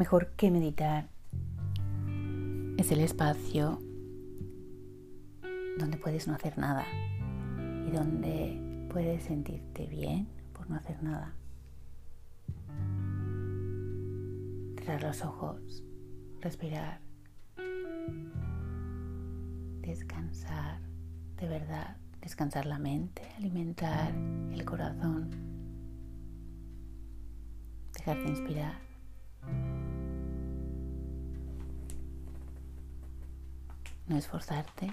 Mejor que meditar es el espacio donde puedes no hacer nada y donde puedes sentirte bien por no hacer nada. Cerrar los ojos, respirar, descansar, de verdad, descansar la mente, alimentar el corazón, dejarte inspirar. No esforzarte.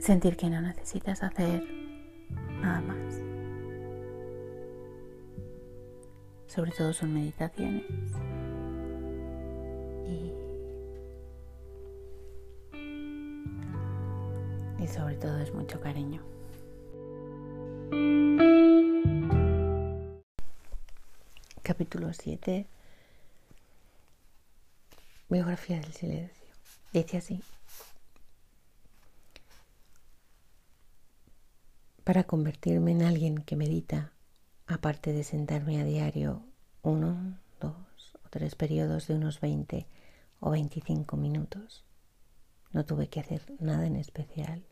Sentir que no necesitas hacer nada más. Sobre todo son meditaciones. Y, y sobre todo es mucho cariño. Capítulo 7. Biografía del silencio. Dice así. Para convertirme en alguien que medita, aparte de sentarme a diario uno, dos o tres periodos de unos 20 o 25 minutos, no tuve que hacer nada en especial.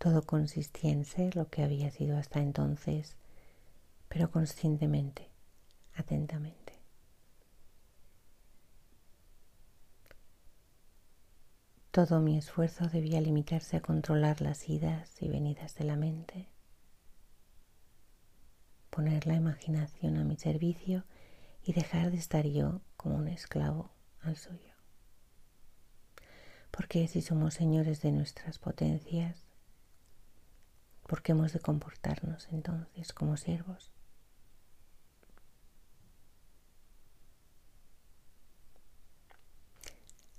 Todo consistía en ser lo que había sido hasta entonces, pero conscientemente, atentamente. Todo mi esfuerzo debía limitarse a controlar las idas y venidas de la mente, poner la imaginación a mi servicio y dejar de estar yo como un esclavo al suyo. Porque si somos señores de nuestras potencias, ¿por qué hemos de comportarnos entonces como siervos?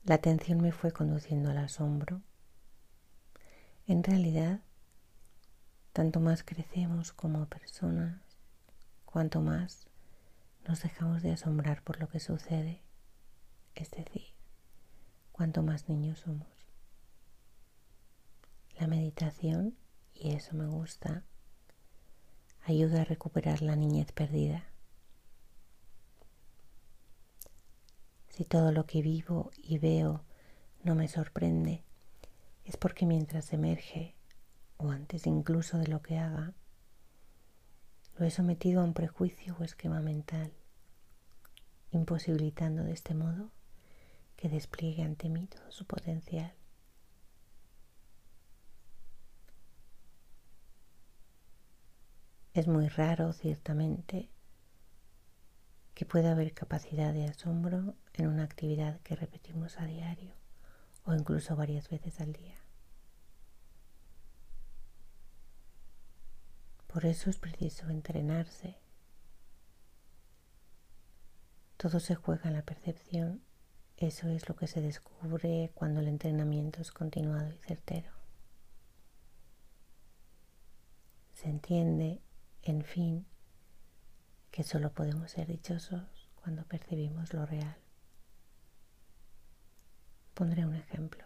La atención me fue conduciendo al asombro. En realidad, tanto más crecemos como personas, cuanto más nos dejamos de asombrar por lo que sucede, es decir, cuanto más niños somos. La meditación, y eso me gusta, ayuda a recuperar la niñez perdida. Si todo lo que vivo y veo no me sorprende, es porque mientras emerge, o antes incluso de lo que haga, lo he sometido a un prejuicio o esquema mental, imposibilitando de este modo que despliegue ante mí todo su potencial. Es muy raro, ciertamente, que pueda haber capacidad de asombro en una actividad que repetimos a diario o incluso varias veces al día. Por eso es preciso entrenarse. Todo se juega en la percepción. Eso es lo que se descubre cuando el entrenamiento es continuado y certero. Se entiende, en fin, que solo podemos ser dichosos cuando percibimos lo real. Pondré un ejemplo.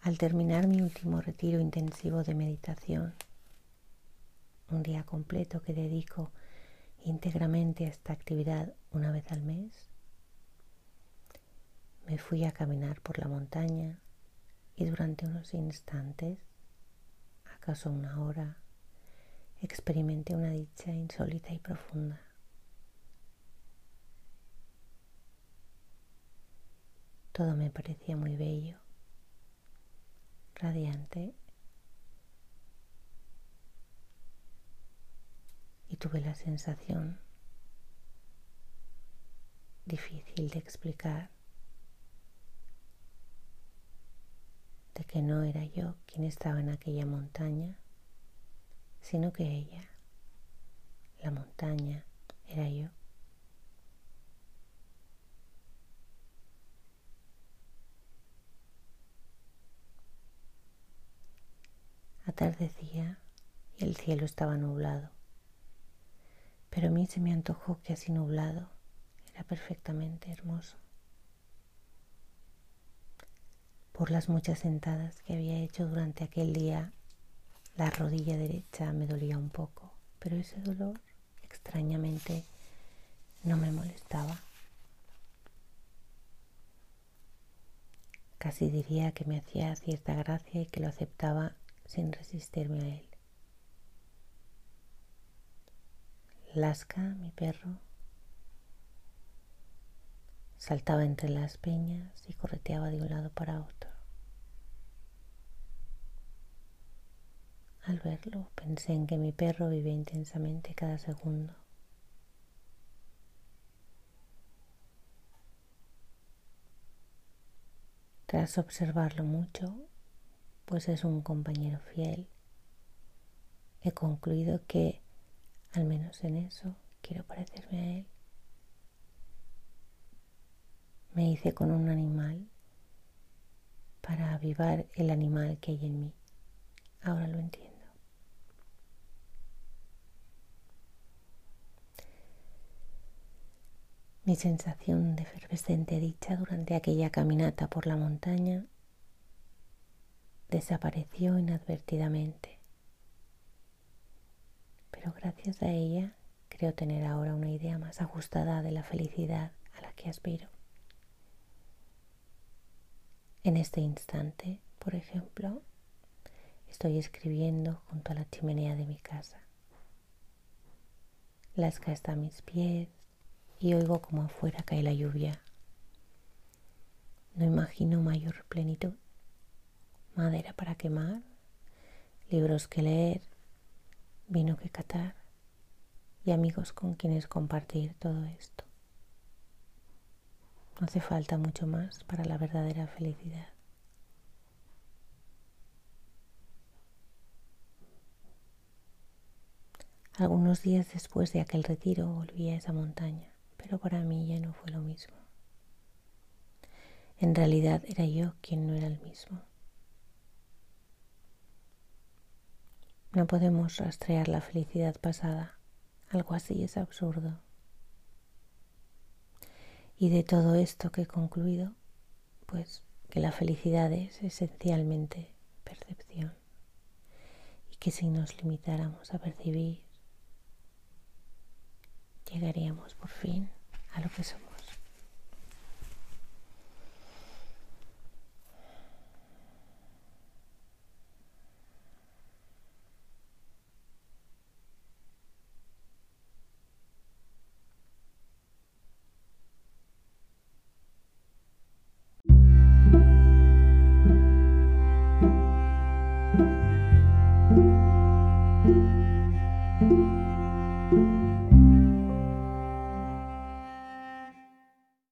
Al terminar mi último retiro intensivo de meditación, un día completo que dedico íntegramente a esta actividad una vez al mes, me fui a caminar por la montaña y durante unos instantes, acaso una hora, experimenté una dicha insólita y profunda. Todo me parecía muy bello, radiante y tuve la sensación difícil de explicar de que no era yo quien estaba en aquella montaña, sino que ella, la montaña, era yo. Atardecía y el cielo estaba nublado, pero a mí se me antojó que así nublado era perfectamente hermoso. Por las muchas sentadas que había hecho durante aquel día, la rodilla derecha me dolía un poco, pero ese dolor extrañamente no me molestaba. Casi diría que me hacía cierta gracia y que lo aceptaba sin resistirme a él. Lasca, mi perro, saltaba entre las peñas y correteaba de un lado para otro. Al verlo pensé en que mi perro vive intensamente cada segundo. Tras observarlo mucho, pues es un compañero fiel, he concluido que al menos en eso quiero parecerme a él. Me hice con un animal para avivar el animal que hay en mí. Ahora lo entiendo. Mi sensación de efervescente dicha durante aquella caminata por la montaña desapareció inadvertidamente pero gracias a ella creo tener ahora una idea más ajustada de la felicidad a la que aspiro. En este instante, por ejemplo, estoy escribiendo junto a la chimenea de mi casa. La esca está a mis pies y oigo como afuera cae la lluvia. No imagino mayor plenitud. Madera para quemar, libros que leer, vino que catar y amigos con quienes compartir todo esto. No hace falta mucho más para la verdadera felicidad. Algunos días después de aquel retiro volví a esa montaña, pero para mí ya no fue lo mismo. En realidad era yo quien no era el mismo. No podemos rastrear la felicidad pasada. Algo así es absurdo. Y de todo esto que he concluido, pues que la felicidad es esencialmente percepción y que si nos limitáramos a percibir, llegaríamos por fin a lo que somos.